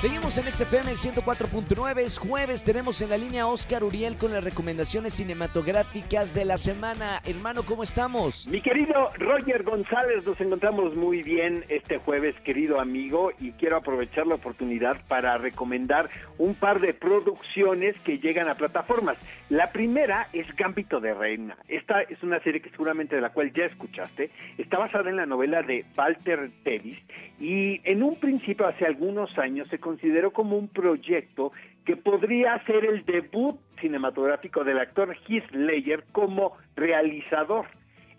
Seguimos en XFM 104.9, es jueves, tenemos en la línea Oscar Uriel con las recomendaciones cinematográficas de la semana. Hermano, ¿cómo estamos? Mi querido Roger González, nos encontramos muy bien este jueves, querido amigo, y quiero aprovechar la oportunidad para recomendar un par de producciones que llegan a plataformas. La primera es Gambito de Reina. Esta es una serie que seguramente de la cual ya escuchaste. Está basada en la novela de Walter Tevis y en un principio, hace algunos años, se consideró como un proyecto que podría ser el debut cinematográfico del actor Heath Ledger como realizador.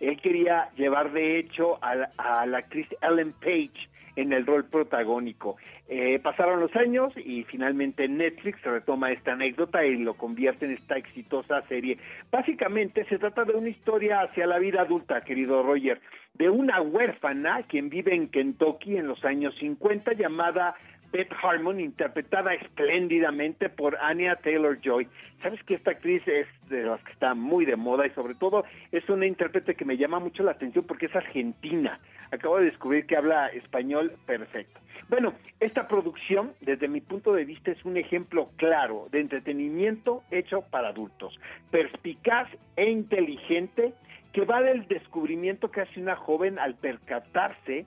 Él quería llevar de hecho a la, actriz Ellen Page en el rol protagónico. Eh, pasaron los años y finalmente Netflix retoma esta anécdota y lo convierte en esta exitosa serie. Básicamente se trata de una historia hacia la vida adulta, querido Roger, de una huérfana quien vive en Kentucky en los años 50 llamada Beth Harmon, interpretada espléndidamente por Anya Taylor Joy. Sabes que esta actriz es de las que está muy de moda y sobre todo es una intérprete que me llama mucho la atención porque es argentina. Acabo de descubrir que habla español perfecto. Bueno, esta producción, desde mi punto de vista, es un ejemplo claro de entretenimiento hecho para adultos, perspicaz e inteligente, que va del descubrimiento que hace una joven al percatarse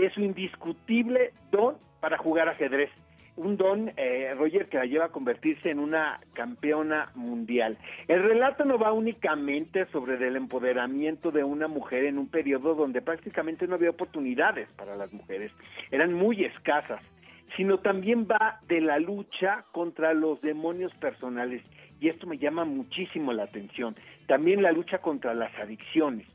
de su indiscutible don para jugar ajedrez. Un don, eh, Roger, que la lleva a convertirse en una campeona mundial. El relato no va únicamente sobre el empoderamiento de una mujer en un periodo donde prácticamente no había oportunidades para las mujeres, eran muy escasas, sino también va de la lucha contra los demonios personales. Y esto me llama muchísimo la atención. También la lucha contra las adicciones.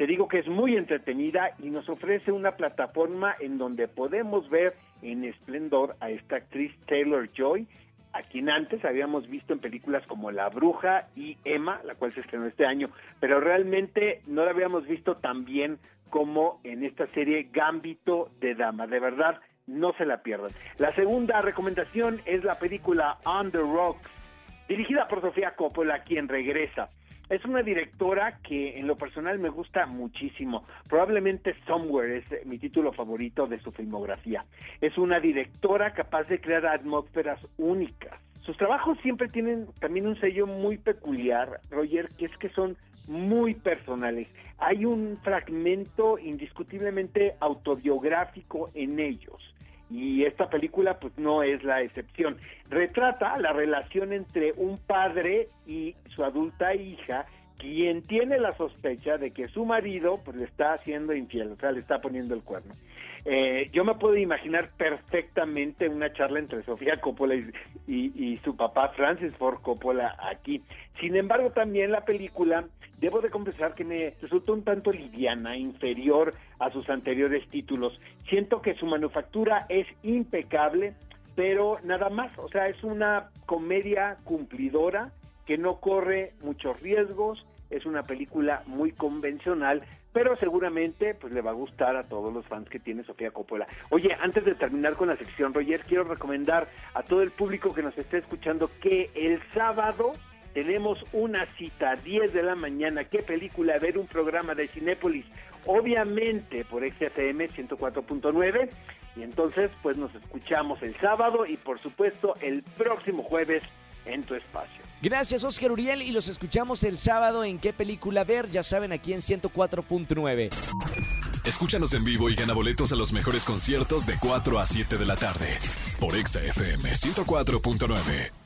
Te digo que es muy entretenida y nos ofrece una plataforma en donde podemos ver en esplendor a esta actriz Taylor Joy, a quien antes habíamos visto en películas como La Bruja y Emma, la cual se estrenó este año, pero realmente no la habíamos visto tan bien como en esta serie Gambito de Dama. De verdad, no se la pierdan. La segunda recomendación es la película On the Rocks, dirigida por Sofía Coppola, quien regresa. Es una directora que en lo personal me gusta muchísimo. Probablemente Somewhere es mi título favorito de su filmografía. Es una directora capaz de crear atmósferas únicas. Sus trabajos siempre tienen también un sello muy peculiar, Roger, que es que son muy personales. Hay un fragmento indiscutiblemente autobiográfico en ellos y esta película pues no es la excepción. Retrata la relación entre un padre y su adulta hija, quien tiene la sospecha de que su marido pues le está haciendo infiel, o sea, le está poniendo el cuerno. Eh, yo me puedo imaginar perfectamente una charla entre Sofía Coppola y, y, su papá Francis Ford Coppola aquí. Sin embargo, también la película, debo de confesar que me resultó un tanto liviana, inferior a sus anteriores títulos. Siento que su manufactura es impecable, pero nada más, o sea, es una comedia cumplidora que no corre muchos riesgos, es una película muy convencional, pero seguramente pues le va a gustar a todos los fans que tiene Sofía Coppola. Oye, antes de terminar con la sección, Roger, quiero recomendar a todo el público que nos esté escuchando que el sábado tenemos una cita a 10 de la mañana. ¿Qué película? Ver un programa de Cinépolis, obviamente por XFM 104.9. Y entonces, pues nos escuchamos el sábado y por supuesto el próximo jueves en tu espacio. Gracias, Oscar Uriel, y los escuchamos el sábado en qué película ver, ya saben, aquí en 104.9. Escúchanos en vivo y gana boletos a los mejores conciertos de 4 a 7 de la tarde por Exa FM 104.9.